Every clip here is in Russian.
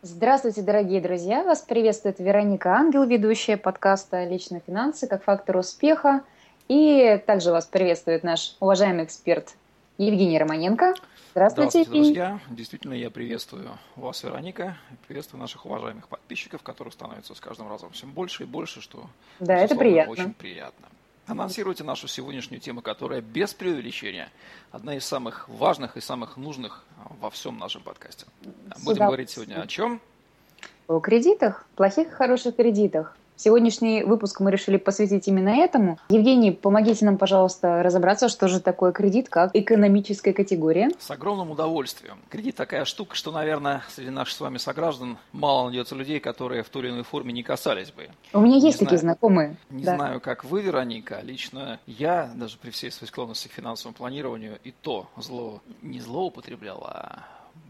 Здравствуйте, дорогие друзья! Вас приветствует Вероника Ангел, ведущая подкаста «Личные финансы как фактор успеха». И также вас приветствует наш уважаемый эксперт Евгений Романенко. Здравствуйте, Здравствуйте друзья! Действительно, я приветствую вас, Вероника, приветствую наших уважаемых подписчиков, которых становится с каждым разом все больше и больше, что да, это приятно. очень приятно. Анонсируйте нашу сегодняшнюю тему, которая без преувеличения одна из самых важных и самых нужных во всем нашем подкасте. Будем говорить сегодня о чем? О кредитах, плохих и хороших кредитах. Сегодняшний выпуск мы решили посвятить именно этому. Евгений, помогите нам, пожалуйста, разобраться, что же такое кредит как экономическая категория. С огромным удовольствием. Кредит такая штука, что, наверное, среди наших с вами сограждан мало найдется людей, которые в той или иной форме не касались бы. У меня есть не такие знаю, знакомые. Не да. знаю, как вы, Вероника, лично я, даже при всей своей склонности к финансовому планированию, и то зло не злоупотреблял, а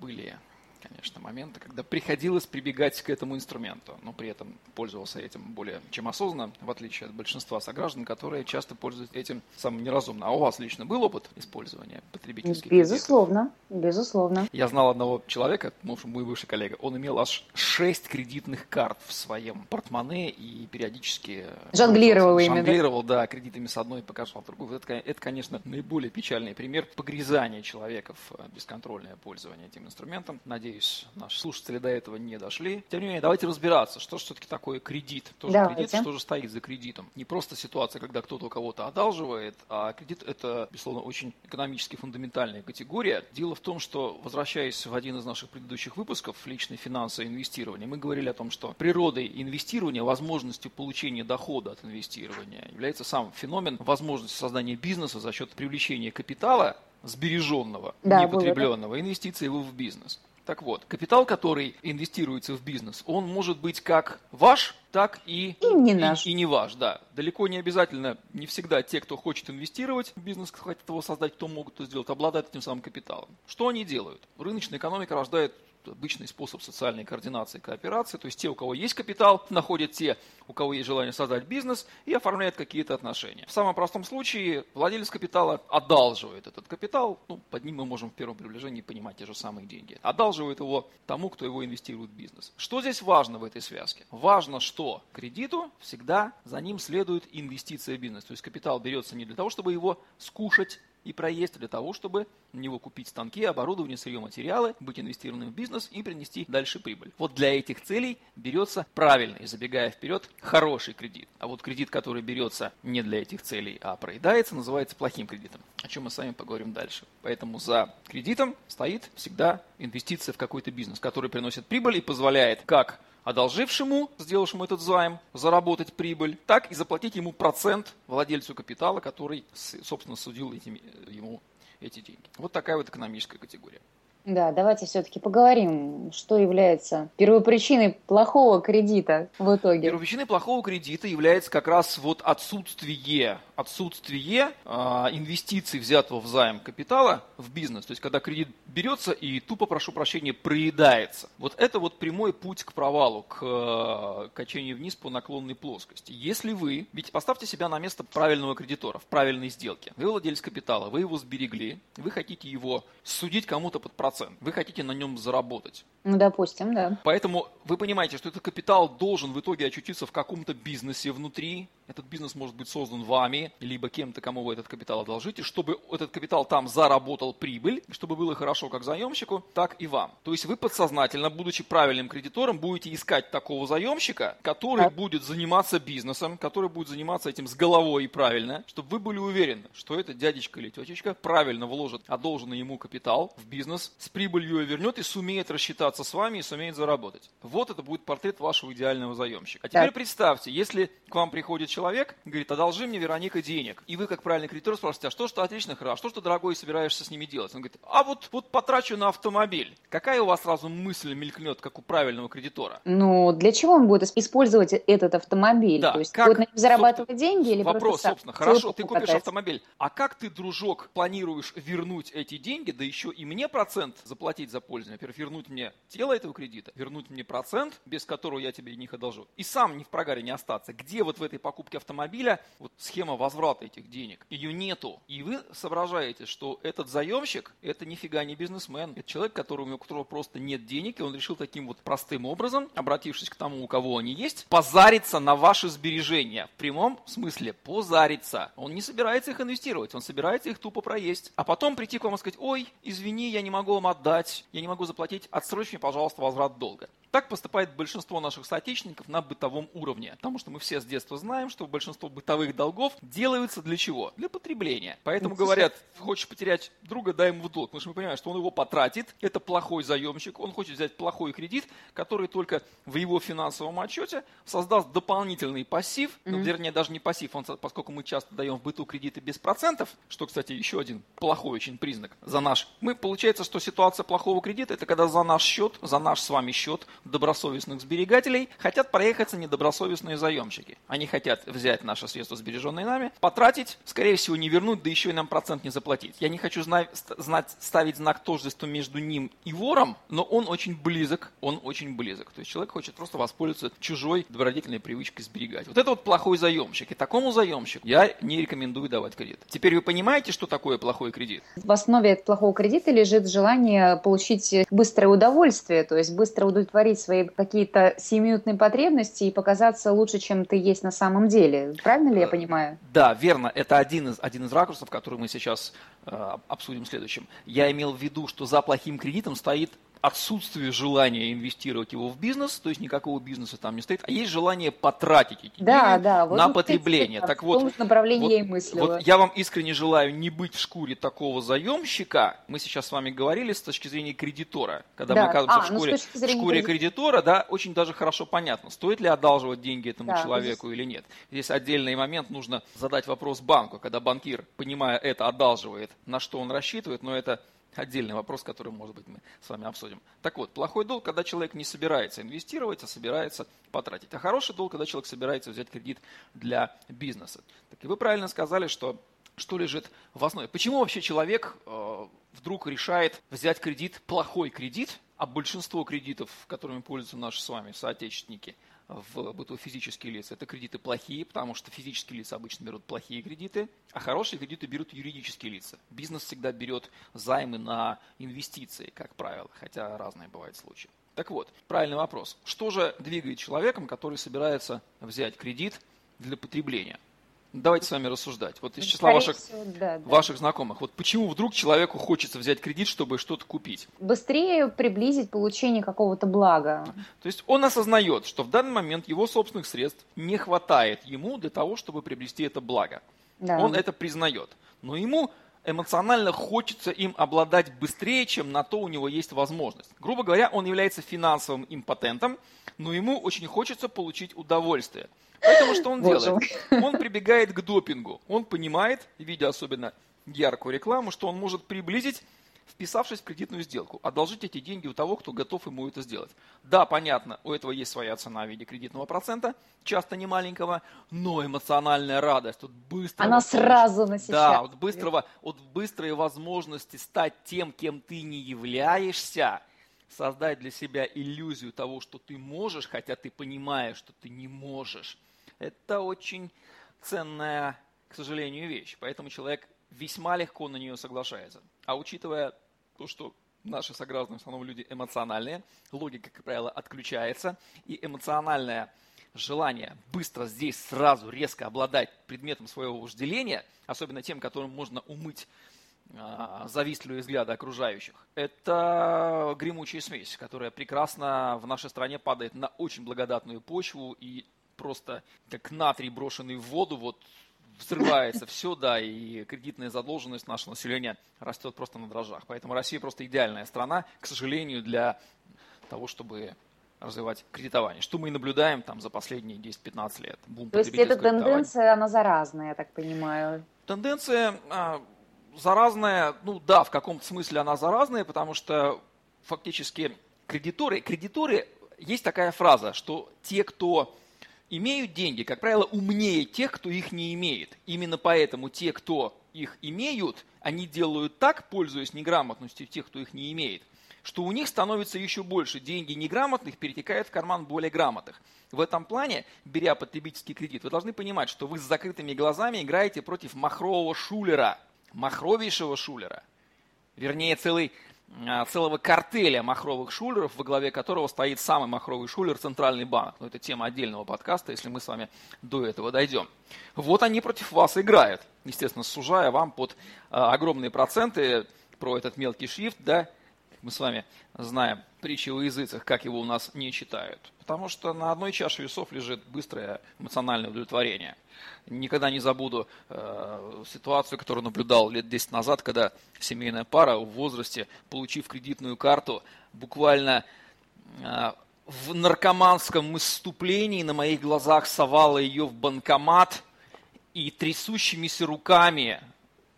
были конечно, моменты, когда приходилось прибегать к этому инструменту, но при этом пользовался этим более чем осознанно, в отличие от большинства сограждан, которые часто пользуются этим самым неразумно. А у вас лично был опыт использования потребительских Безусловно, кредитов? безусловно. Я знал одного человека, мой бывший коллега, он имел аж шесть кредитных карт в своем портмоне и периодически... Жонглировал ими, Жонглировал, да? да, кредитами с одной показывал другую. Это, это, конечно, наиболее печальный пример погрязания человека в бесконтрольное пользование этим инструментом. Надеюсь, Надеюсь, наши слушатели до этого не дошли. Тем не менее, давайте разбираться, что же все-таки такое кредит. Тоже давайте. кредит, что же стоит за кредитом. Не просто ситуация, когда кто-то у кого-то одалживает, а кредит это, безусловно, очень экономически фундаментальная категория. Дело в том, что, возвращаясь в один из наших предыдущих выпусков «Личные финансы и инвестирование», мы говорили о том, что природой инвестирования, возможностью получения дохода от инвестирования является сам феномен возможности создания бизнеса за счет привлечения капитала сбереженного, да, непотребленного, было, да? инвестиции его в бизнес. Так вот, капитал, который инвестируется в бизнес, он может быть как ваш, так и, и, не, наш. и, и не ваш. Да. Далеко не обязательно, не всегда те, кто хочет инвестировать в бизнес, хотят его создать, кто могут это сделать, обладают этим самым капиталом. Что они делают? Рыночная экономика рождает обычный способ социальной координации и кооперации. То есть те, у кого есть капитал, находят те, у кого есть желание создать бизнес и оформляют какие-то отношения. В самом простом случае владелец капитала одалживает этот капитал, ну, под ним мы можем в первом приближении понимать те же самые деньги. Одалживает его тому, кто его инвестирует в бизнес. Что здесь важно в этой связке? Важно, что кредиту всегда за ним следует инвестиция в бизнес. То есть капитал берется не для того, чтобы его скушать, и проезд для того, чтобы на него купить станки, оборудование, сырье, материалы, быть инвестированным в бизнес и принести дальше прибыль. Вот для этих целей берется правильный, забегая вперед, хороший кредит. А вот кредит, который берется не для этих целей, а проедается, называется плохим кредитом, о чем мы с вами поговорим дальше. Поэтому за кредитом стоит всегда инвестиция в какой-то бизнес, который приносит прибыль и позволяет как одолжившему, сделавшему этот займ, заработать прибыль, так и заплатить ему процент владельцу капитала, который, собственно, судил этими, ему эти деньги. Вот такая вот экономическая категория. Да, давайте все-таки поговорим, что является первопричиной плохого кредита в итоге. Первопричиной плохого кредита является как раз вот отсутствие, отсутствие э, инвестиций, взятого в займ капитала в бизнес. То есть, когда кредит берется и тупо, прошу прощения, проедается. Вот это вот прямой путь к провалу, к э, качению вниз по наклонной плоскости. Если вы, ведь поставьте себя на место правильного кредитора в правильной сделке. Вы владелец капитала, вы его сберегли, вы хотите его судить кому-то под процент процент. Вы хотите на нем заработать. Ну, допустим, да. Поэтому вы понимаете, что этот капитал должен в итоге очутиться в каком-то бизнесе внутри. Этот бизнес может быть создан вами, либо кем-то, кому вы этот капитал одолжите, чтобы этот капитал там заработал прибыль, чтобы было хорошо как заемщику, так и вам. То есть вы подсознательно, будучи правильным кредитором, будете искать такого заемщика, который так. будет заниматься бизнесом, который будет заниматься этим с головой и правильно, чтобы вы были уверены, что этот дядечка или тетечка правильно вложит одолженный ему капитал в бизнес, с прибылью вернет и сумеет рассчитаться с вами и сумеет заработать. Вот это будет портрет вашего идеального заемщика. А теперь так. представьте, если к вам приходит человек, говорит, одолжи мне, Вероника, денег. И вы, как правильный кредитор, спрашиваете, а что, что отлично, хорошо, а что, что, дорогой, собираешься с ними делать? Он говорит, а вот, вот потрачу на автомобиль. Какая у вас сразу мысль мелькнет, как у правильного кредитора? Ну, для чего он будет использовать этот автомобиль? Да, То есть как, будет на нем зарабатывать деньги или Вопрос, собственно, хорошо, ты купишь катать? автомобиль. А как ты, дружок, планируешь вернуть эти деньги, да еще и мне процент заплатить за пользование? Во-первых, вернуть мне тело этого кредита, вернуть мне процент, без которого я тебе них одолжу, и сам не в прогаре не остаться. Где вот в этой покупке покупки автомобиля, вот схема возврата этих денег, ее нету. И вы соображаете, что этот заемщик, это нифига не бизнесмен. Это человек, которому, у которого просто нет денег, и он решил таким вот простым образом, обратившись к тому, у кого они есть, позариться на ваши сбережения. В прямом смысле позариться. Он не собирается их инвестировать, он собирается их тупо проесть. А потом прийти к вам и сказать, ой, извини, я не могу вам отдать, я не могу заплатить, отсрочь мне, пожалуйста, возврат долга. Так поступает большинство наших соотечественников на бытовом уровне, потому что мы все с детства знаем, что большинство бытовых долгов делаются для чего? Для потребления. Поэтому говорят, хочешь потерять друга, дай ему в долг, потому что мы понимаем, что он его потратит, это плохой заемщик, он хочет взять плохой кредит, который только в его финансовом отчете создаст дополнительный пассив, mm-hmm. ну, вернее даже не пассив, он, поскольку мы часто даем в быту кредиты без процентов, что, кстати, еще один плохой очень признак за наш. Мы, получается, что ситуация плохого кредита, это когда за наш счет, за наш с вами счет добросовестных сберегателей хотят проехаться недобросовестные заемщики. Они хотят взять наши средства, сбереженные нами, потратить, скорее всего, не вернуть, да еще и нам процент не заплатить. Я не хочу знать, ставить знак тождества между ним и вором, но он очень близок, он очень близок. То есть человек хочет просто воспользоваться чужой добродетельной привычкой сберегать. Вот это вот плохой заемщик. И такому заемщику я не рекомендую давать кредит. Теперь вы понимаете, что такое плохой кредит? В основе плохого кредита лежит желание получить быстрое удовольствие, то есть быстро удовлетворить удовлетворить свои какие-то сиюминутные потребности и показаться лучше, чем ты есть на самом деле. Правильно ли я э, понимаю? Да, верно. Это один из, один из ракурсов, который мы сейчас э, обсудим в следующем. Я имел в виду, что за плохим кредитом стоит отсутствие желания инвестировать его в бизнес, то есть никакого бизнеса там не стоит, а есть желание потратить эти да, деньги да, вот на потребление. Так вот, направлении вот, мыслила. Вот я вам искренне желаю не быть в шкуре такого заемщика. Мы сейчас с вами говорили с точки зрения кредитора. Когда да. мы оказываемся а, в шкуре, ну, в шкуре кредитора, да, очень даже хорошо понятно, стоит ли одалживать деньги этому да, человеку здесь... или нет. Здесь отдельный момент нужно задать вопрос банку, когда банкир, понимая это, одалживает, на что он рассчитывает, но это Отдельный вопрос, который, может быть, мы с вами обсудим. Так вот, плохой долг, когда человек не собирается инвестировать, а собирается потратить. А хороший долг, когда человек собирается взять кредит для бизнеса. Так и вы правильно сказали, что что лежит в основе. Почему вообще человек э, вдруг решает взять кредит, плохой кредит, а большинство кредитов, которыми пользуются наши с вами соотечественники – в быту физические лица. Это кредиты плохие, потому что физические лица обычно берут плохие кредиты, а хорошие кредиты берут юридические лица. Бизнес всегда берет займы на инвестиции, как правило, хотя разные бывают случаи. Так вот, правильный вопрос. Что же двигает человеком, который собирается взять кредит для потребления? Давайте с вами рассуждать. Вот из числа ваших, всего, да, да. ваших знакомых. Вот почему вдруг человеку хочется взять кредит, чтобы что-то купить? Быстрее приблизить получение какого-то блага. То есть он осознает, что в данный момент его собственных средств не хватает ему для того, чтобы приобрести это благо. Да. Он это признает. Но ему эмоционально хочется им обладать быстрее, чем на то у него есть возможность. Грубо говоря, он является финансовым импотентом, но ему очень хочется получить удовольствие. Поэтому что он делает? Он прибегает к допингу. Он понимает, видя особенно яркую рекламу, что он может приблизить вписавшись в кредитную сделку, одолжить эти деньги у того, кто готов ему это сделать. Да, понятно, у этого есть своя цена в виде кредитного процента, часто не маленького, но эмоциональная радость, вот быстро. Она сразу насыщает. Да, вот быстрого, вот быстрые возможности стать тем, кем ты не являешься, создать для себя иллюзию того, что ты можешь, хотя ты понимаешь, что ты не можешь это очень ценная, к сожалению, вещь. Поэтому человек весьма легко на нее соглашается. А учитывая то, что наши сограждане в основном люди эмоциональные, логика, как правило, отключается, и эмоциональное желание быстро здесь сразу резко обладать предметом своего вожделения, особенно тем, которым можно умыть а, завистливые взгляды окружающих. Это гремучая смесь, которая прекрасно в нашей стране падает на очень благодатную почву и просто как натрий, брошенный в воду, вот взрывается все, да, и кредитная задолженность нашего населения растет просто на дрожжах. Поэтому Россия просто идеальная страна, к сожалению, для того, чтобы развивать кредитование. Что мы и наблюдаем там за последние 10-15 лет. Бум То есть эта тенденция, она заразная, я так понимаю? Тенденция а, заразная, ну да, в каком-то смысле она заразная, потому что фактически кредиторы, кредиторы, есть такая фраза, что те, кто имеют деньги, как правило, умнее тех, кто их не имеет. Именно поэтому те, кто их имеют, они делают так, пользуясь неграмотностью тех, кто их не имеет, что у них становится еще больше. Деньги неграмотных перетекают в карман более грамотных. В этом плане, беря потребительский кредит, вы должны понимать, что вы с закрытыми глазами играете против махрового шулера, махровейшего шулера. Вернее, целый целого картеля махровых шулеров, во главе которого стоит самый махровый шулер Центральный банк. Но это тема отдельного подкаста, если мы с вами до этого дойдем. Вот они против вас играют, естественно, сужая вам под а, огромные проценты про этот мелкий шрифт, да, мы с вами знаем притчи о языцах, как его у нас не читают. Потому что на одной чаше весов лежит быстрое эмоциональное удовлетворение. Никогда не забуду э, ситуацию, которую наблюдал лет 10 назад, когда семейная пара в возрасте, получив кредитную карту, буквально э, в наркоманском выступлении на моих глазах совала ее в банкомат и трясущимися руками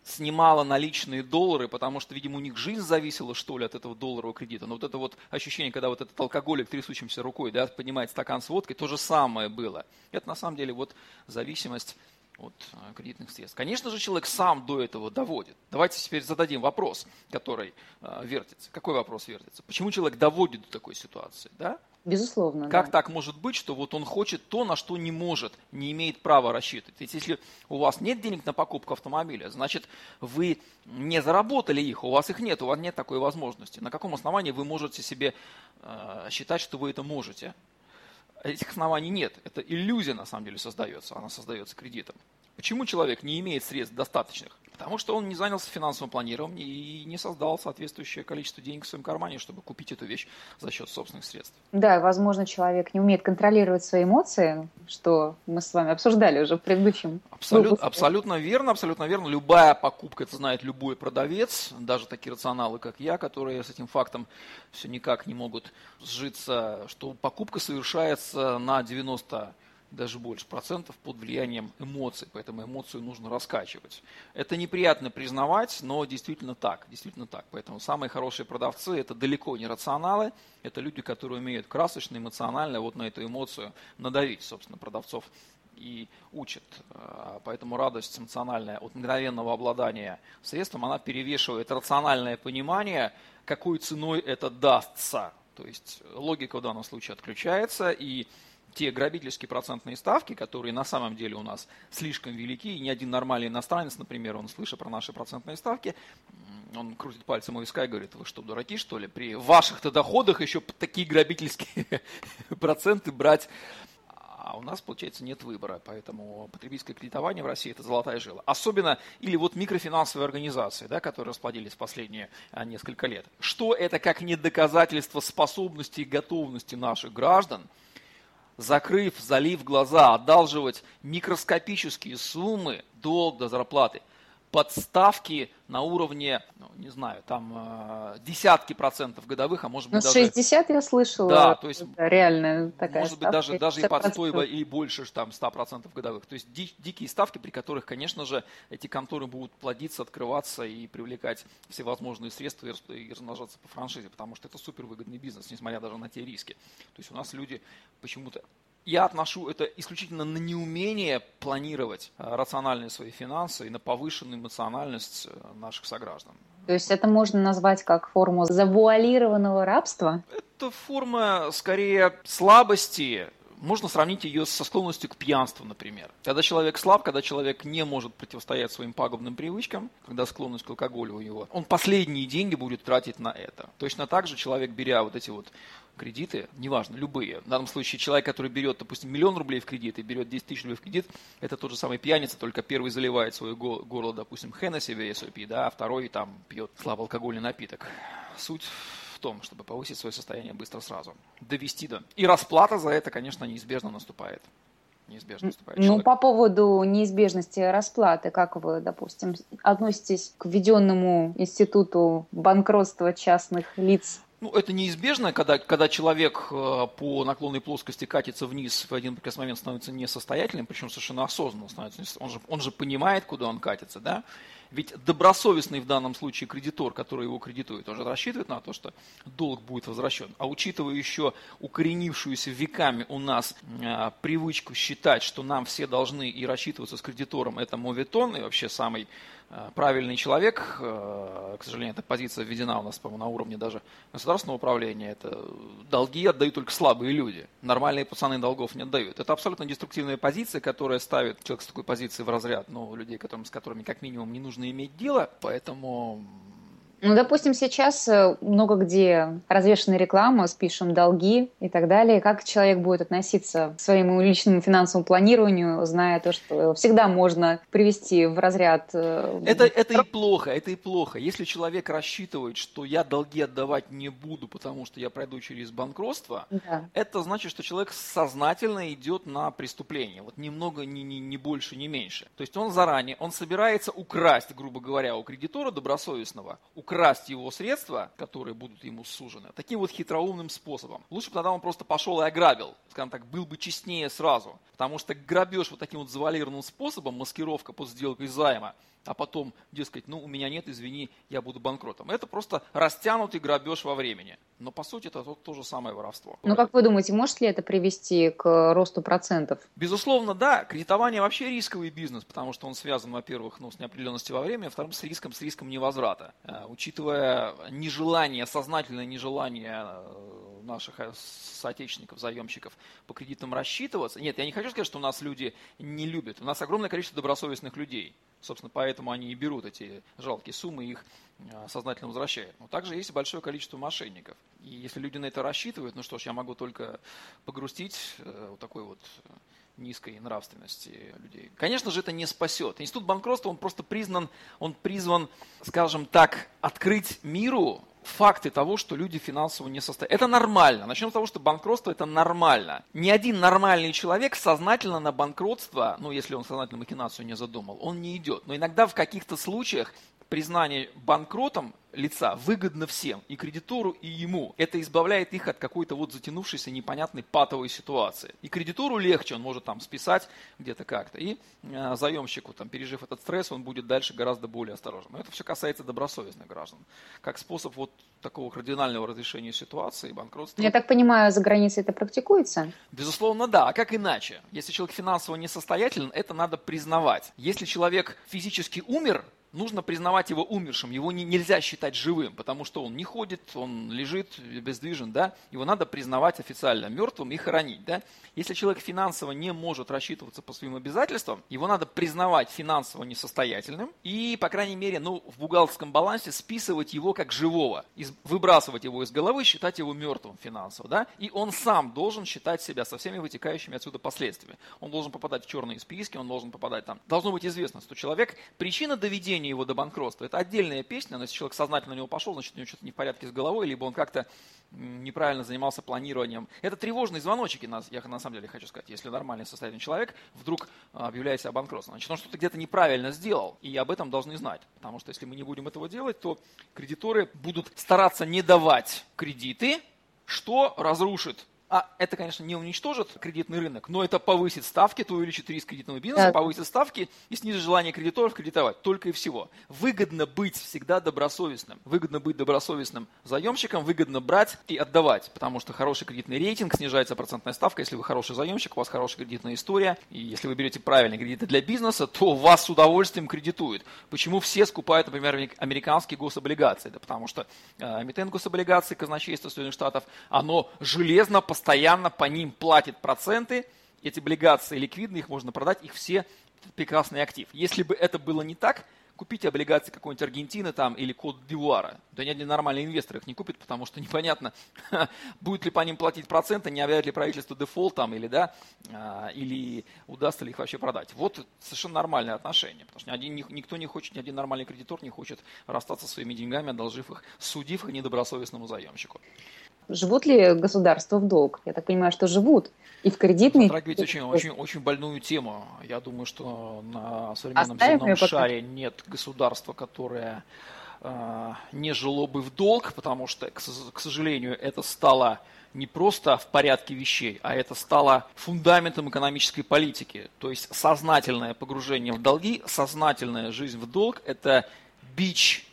снимала наличные доллары, потому что, видимо, у них жизнь зависела, что ли, от этого долларового кредита. Но вот это вот ощущение, когда вот этот алкоголик трясущимся рукой, да, поднимает стакан с водкой, то же самое было. Это на самом деле вот зависимость от э, кредитных средств. Конечно же, человек сам до этого доводит. Давайте теперь зададим вопрос, который э, вертится. Какой вопрос вертится? Почему человек доводит до такой ситуации? Да? Безусловно. Как да. так может быть, что вот он хочет то, на что не может, не имеет права рассчитывать? Ведь если у вас нет денег на покупку автомобиля, значит вы не заработали их, у вас их нет, у вас нет такой возможности. На каком основании вы можете себе э, считать, что вы это можете? Этих оснований нет. Это иллюзия на самом деле создается, она создается кредитом. Почему человек не имеет средств достаточных? Потому что он не занялся финансовым планированием и не создал соответствующее количество денег в своем кармане, чтобы купить эту вещь за счет собственных средств. Да, возможно, человек не умеет контролировать свои эмоции, что мы с вами обсуждали уже в предыдущем. Абсолют, абсолютно верно, абсолютно верно. Любая покупка, это знает любой продавец, даже такие рационалы, как я, которые с этим фактом все никак не могут сжиться, что покупка совершается на 90 даже больше процентов под влиянием эмоций, поэтому эмоцию нужно раскачивать. Это неприятно признавать, но действительно так, действительно так. Поэтому самые хорошие продавцы это далеко не рационалы, это люди, которые умеют красочно, эмоционально вот на эту эмоцию надавить, собственно, продавцов и учат. А, поэтому радость эмоциональная от мгновенного обладания средством, она перевешивает рациональное понимание, какой ценой это дастся. То есть логика в данном случае отключается, и те грабительские процентные ставки, которые на самом деле у нас слишком велики, и ни один нормальный иностранец, например, он слыша про наши процентные ставки, он крутит пальцем у виска и говорит, вы что, дураки, что ли, при ваших-то доходах еще такие грабительские проценты брать а у нас, получается, нет выбора, поэтому потребительское кредитование в России – это золотая жила. Особенно, или вот микрофинансовые организации, да, которые расплодились последние а, несколько лет. Что это как не доказательство способности и готовности наших граждан – закрыв, залив глаза, одалживать микроскопические суммы долг до зарплаты подставки на уровне, ну, не знаю, там э, десятки процентов годовых, а может быть ну, даже... 60 я слышала. Да, то есть... Реально такая Может быть даже, даже и под 100, и больше там 100 процентов годовых. То есть ди, дикие ставки, при которых, конечно же, эти конторы будут плодиться, открываться и привлекать всевозможные средства и, и размножаться по франшизе, потому что это супервыгодный бизнес, несмотря даже на те риски. То есть у нас люди почему-то я отношу это исключительно на неумение планировать э, рациональные свои финансы и на повышенную эмоциональность э, наших сограждан. То есть это можно назвать как форму завуалированного рабства? Это форма скорее слабости, можно сравнить ее со склонностью к пьянству, например. Когда человек слаб, когда человек не может противостоять своим пагубным привычкам, когда склонность к алкоголю у него, он последние деньги будет тратить на это. Точно так же человек, беря вот эти вот кредиты, неважно, любые. В данном случае человек, который берет, допустим, миллион рублей в кредит и берет 10 тысяч рублей в кредит, это тот же самый пьяница, только первый заливает свое горло, допустим, Хеннесси VSOP, да, а второй там пьет слабоалкогольный напиток. Суть в том, чтобы повысить свое состояние быстро сразу, довести до... И расплата за это, конечно, неизбежно наступает неизбежно наступает. Ну, человек. по поводу неизбежности расплаты, как вы, допустим, относитесь к введенному институту банкротства частных лиц? Ну, это неизбежно, когда, когда человек э, по наклонной плоскости катится вниз, в один прекрасный момент становится несостоятельным, причем совершенно осознанно становится. Он же, он же понимает, куда он катится, да? Ведь добросовестный в данном случае кредитор, который его кредитует, он же рассчитывает на то, что долг будет возвращен. А учитывая еще укоренившуюся веками у нас э, привычку считать, что нам все должны и рассчитываться с кредитором, это моветон и вообще самый правильный человек, э, к сожалению, эта позиция введена у нас, по-моему, на уровне даже государственного управления, это долги отдают только слабые люди. Нормальные пацаны долгов не отдают. Это абсолютно деструктивная позиция, которая ставит человека с такой позицией в разряд, ну, людей, которым, с которыми как минимум не нужно иметь дело, поэтому ну, допустим, сейчас э, много где развешена реклама, спишем долги и так далее. Как человек будет относиться к своему личному финансовому планированию, зная то, что всегда можно привести в разряд... Э, это, это и плохо, это и плохо. Если человек рассчитывает, что я долги отдавать не буду, потому что я пройду через банкротство, да. это значит, что человек сознательно идет на преступление. Вот немного, ни, ни, ни больше, ни меньше. То есть он заранее, он собирается украсть, грубо говоря, у кредитора добросовестного, украсть его средства, которые будут ему сужены, таким вот хитроумным способом. Лучше бы тогда он просто пошел и ограбил, скажем так, был бы честнее сразу. Потому что грабеж вот таким вот завалированным способом, маскировка под сделкой займа, а потом, дескать, ну у меня нет, извини, я буду банкротом. Это просто растянутый грабеж во времени. Но по сути это то, то же самое воровство. Ну как вы думаете, может ли это привести к росту процентов? Безусловно, да. Кредитование вообще рисковый бизнес, потому что он связан, во-первых, ну, с неопределенностью во времени, а во-вторых, с риском, с риском невозврата. Учитывая нежелание, сознательное нежелание э, наших э, соотечественников, заемщиков по кредитам рассчитываться. Нет, я не хочу сказать, что у нас люди не любят. У нас огромное количество добросовестных людей. Собственно, поэтому они и берут эти жалкие суммы их а, сознательно возвращают. Но также есть большое количество мошенников. И если люди на это рассчитывают, ну что ж, я могу только погрустить э, вот такой вот низкой нравственности людей. Конечно же, это не спасет. Институт банкротства, он просто признан, он призван, скажем так, открыть миру факты того, что люди финансово не состоят. Это нормально. Начнем с того, что банкротство это нормально. Ни один нормальный человек сознательно на банкротство, ну если он сознательно махинацию не задумал, он не идет. Но иногда в каких-то случаях признание банкротом лица выгодно всем, и кредитору, и ему. Это избавляет их от какой-то вот затянувшейся непонятной патовой ситуации. И кредитору легче, он может там списать где-то как-то, и э, заемщику, там, пережив этот стресс, он будет дальше гораздо более осторожным. Но это все касается добросовестных граждан. Как способ вот такого кардинального разрешения ситуации, банкротства. Я так понимаю, за границей это практикуется? Безусловно, да. А как иначе? Если человек финансово несостоятелен, это надо признавать. Если человек физически умер, нужно признавать его умершим, его не, нельзя считать живым, потому что он не ходит, он лежит бездвижен, да, его надо признавать официально мертвым и хоронить, да. Если человек финансово не может рассчитываться по своим обязательствам, его надо признавать финансово несостоятельным и, по крайней мере, ну, в бухгалтерском балансе списывать его как живого, выбрасывать его из головы, считать его мертвым финансово, да, и он сам должен считать себя со всеми вытекающими отсюда последствиями. Он должен попадать в черные списки, он должен попадать там. Должно быть известно, что человек, причина доведения его до банкротства. Это отдельная песня, но если человек сознательно на него пошел, значит, у него что-то не в порядке с головой, либо он как-то неправильно занимался планированием. Это тревожные звоночки, я на самом деле хочу сказать. Если нормальный состоятельный человек вдруг а, объявляет себя банкротством, значит, он что-то где-то неправильно сделал, и об этом должны знать. Потому что если мы не будем этого делать, то кредиторы будут стараться не давать кредиты, что разрушит а это, конечно, не уничтожит кредитный рынок, но это повысит ставки, то увеличит риск кредитного бизнеса, да. повысит ставки и снизит желание кредиторов кредитовать. Только и всего. Выгодно быть всегда добросовестным. Выгодно быть добросовестным заемщиком, выгодно брать и отдавать, потому что хороший кредитный рейтинг, снижается процентная ставка, если вы хороший заемщик, у вас хорошая кредитная история, и если вы берете правильные кредиты для бизнеса, то вас с удовольствием кредитуют. Почему все скупают, например, американские гособлигации? Да потому что э, эмитент гособлигаций казначейства Соединенных Штатов, оно железно постоянно постоянно по ним платит проценты, эти облигации ликвидны, их можно продать, их все прекрасный актив. Если бы это было не так, купите облигации какой-нибудь Аргентины там или Код Дивуара. Да ни один нормальный инвестор их не купит, потому что непонятно, будет ли по ним платить проценты, не объявит ли правительство дефолт там или да, а, или удастся ли их вообще продать. Вот совершенно нормальное отношение, потому что ни один, никто не хочет, ни один нормальный кредитор не хочет расстаться своими деньгами, одолжив их, судив их недобросовестному заемщику. Живут ли государства в долг? Я так понимаю, что живут. И в кредитный... Затрагиваете очень, очень, очень больную тему. Я думаю, что на современном Оставим земном шаре нет государства, которое э, не жило бы в долг, потому что, к, к сожалению, это стало не просто в порядке вещей, а это стало фундаментом экономической политики. То есть сознательное погружение в долги, сознательная жизнь в долг – это бич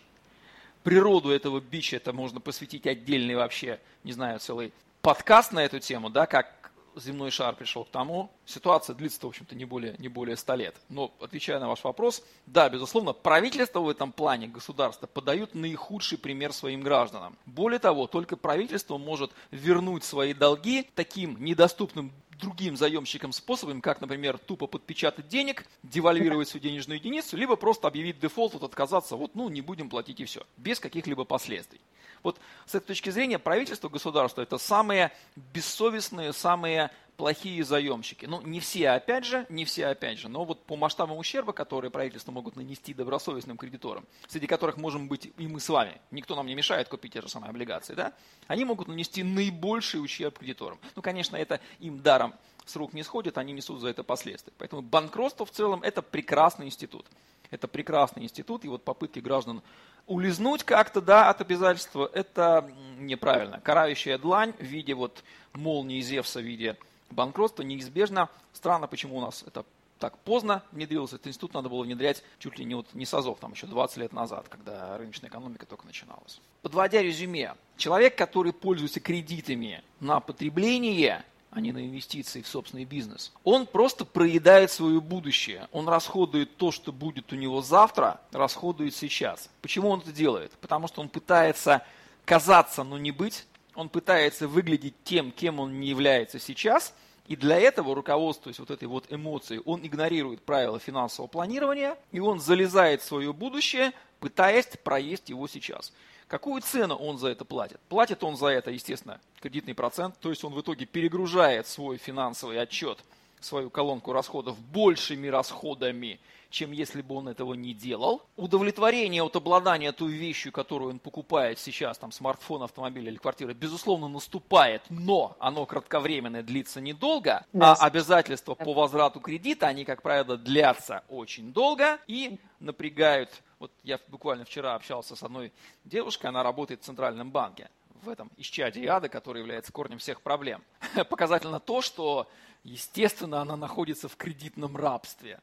природу этого бича, это можно посвятить отдельный вообще, не знаю, целый подкаст на эту тему, да, как земной шар пришел к тому. Ситуация длится, в общем-то, не более, не более 100 лет. Но, отвечая на ваш вопрос, да, безусловно, правительство в этом плане, государство, подают наихудший пример своим гражданам. Более того, только правительство может вернуть свои долги таким недоступным другим заемщикам способом, как, например, тупо подпечатать денег, девальвировать свою денежную единицу, либо просто объявить дефолт, вот отказаться, вот, ну, не будем платить и все, без каких-либо последствий. Вот с этой точки зрения правительство, государство – это самые бессовестные, самые плохие заемщики. Ну, не все, опять же, не все, опять же, но вот по масштабам ущерба, которые правительство могут нанести добросовестным кредиторам, среди которых можем быть и мы с вами, никто нам не мешает купить те же самые облигации, да, они могут нанести наибольший ущерб кредиторам. Ну, конечно, это им даром с рук не сходит, они несут за это последствия. Поэтому банкротство в целом – это прекрасный институт. Это прекрасный институт, и вот попытки граждан улизнуть как-то да, от обязательства – это неправильно. Карающая длань в виде вот молнии Зевса, в виде банкротства неизбежно. Странно, почему у нас это так поздно внедрился. Этот институт надо было внедрять чуть ли не, вот, не с азов, там еще 20 лет назад, когда рыночная экономика только начиналась. Подводя резюме, человек, который пользуется кредитами на потребление, а не на инвестиции в собственный бизнес. Он просто проедает свое будущее. Он расходует то, что будет у него завтра, расходует сейчас. Почему он это делает? Потому что он пытается казаться, но не быть. Он пытается выглядеть тем, кем он не является сейчас. И для этого, руководствуясь вот этой вот эмоцией, он игнорирует правила финансового планирования, и он залезает в свое будущее, пытаясь проесть его сейчас. Какую цену он за это платит? Платит он за это, естественно, кредитный процент, то есть он в итоге перегружает свой финансовый отчет, свою колонку расходов большими расходами, чем если бы он этого не делал. Удовлетворение от обладания той вещью, которую он покупает сейчас, там смартфон, автомобиль или квартира, безусловно, наступает, но оно кратковременное, длится недолго, да. а обязательства по возврату кредита, они, как правило, длятся очень долго и напрягают вот я буквально вчера общался с одной девушкой, она работает в Центральном банке в этом исчадии ада, который является корнем всех проблем. Показательно то, что, естественно, она находится в кредитном рабстве.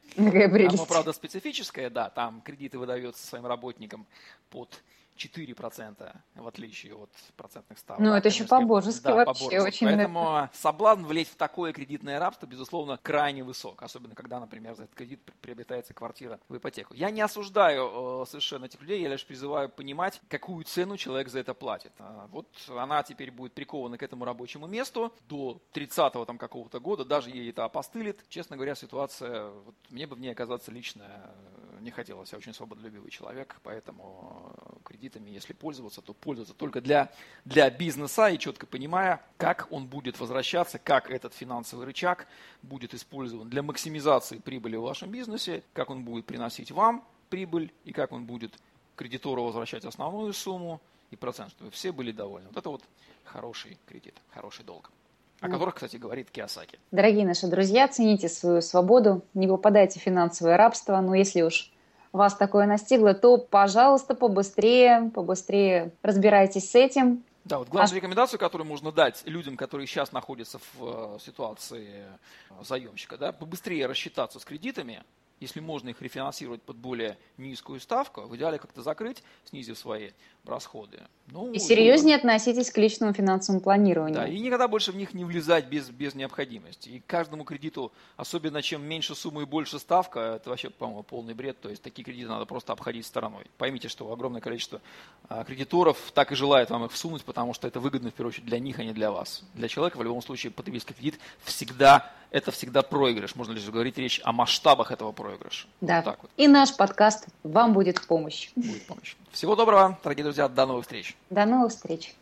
Оно, правда, специфическое, да, там кредиты выдаются своим работникам под 4%, в отличие от процентных ставок. Ну, это еще по-божески да, вообще. По очень Поэтому соблазн влезть в такое кредитное рабство, безусловно, крайне высок. Особенно, когда, например, за этот кредит приобретается квартира в ипотеку. Я не осуждаю э, совершенно этих людей, я лишь призываю понимать, какую цену человек за это платит. А вот она теперь будет прикована к этому рабочему месту до 30-го там какого-то года, даже ей это опостылит. Честно говоря, ситуация, вот, мне бы в ней оказаться лично не хотелось. Я очень свободолюбивый человек, поэтому кредит кредитами, если пользоваться, то пользоваться только для, для бизнеса и четко понимая, как он будет возвращаться, как этот финансовый рычаг будет использован для максимизации прибыли в вашем бизнесе, как он будет приносить вам прибыль и как он будет кредитору возвращать основную сумму и процент, чтобы все были довольны. Вот это вот хороший кредит, хороший долг о которых, кстати, говорит Киосаки. Дорогие наши друзья, цените свою свободу, не попадайте в финансовое рабство, но если уж вас такое настигло, то, пожалуйста, побыстрее, побыстрее разбирайтесь с этим. Да, вот главную а... рекомендацию, которую можно дать людям, которые сейчас находятся в э, ситуации э, заемщика, да, побыстрее рассчитаться с кредитами, если можно их рефинансировать под более низкую ставку, в идеале как-то закрыть, снизив свои расходы. Ну, и серьезнее и... относитесь к личному финансовому планированию. Да, и никогда больше в них не влезать без, без необходимости. И каждому кредиту, особенно чем меньше суммы и больше ставка, это вообще, по-моему, полный бред. То есть такие кредиты надо просто обходить стороной. Поймите, что огромное количество а, кредиторов так и желает вам их всунуть, потому что это выгодно в первую очередь для них, а не для вас. Для человека в любом случае потребительский кредит всегда это всегда проигрыш. Можно лишь говорить речь о масштабах этого проигрыша. Да. Вот вот. И наш подкаст вам будет в помощь. Будет помощь. Всего доброго, дорогие друзья. До новых встреч. До новых встреч.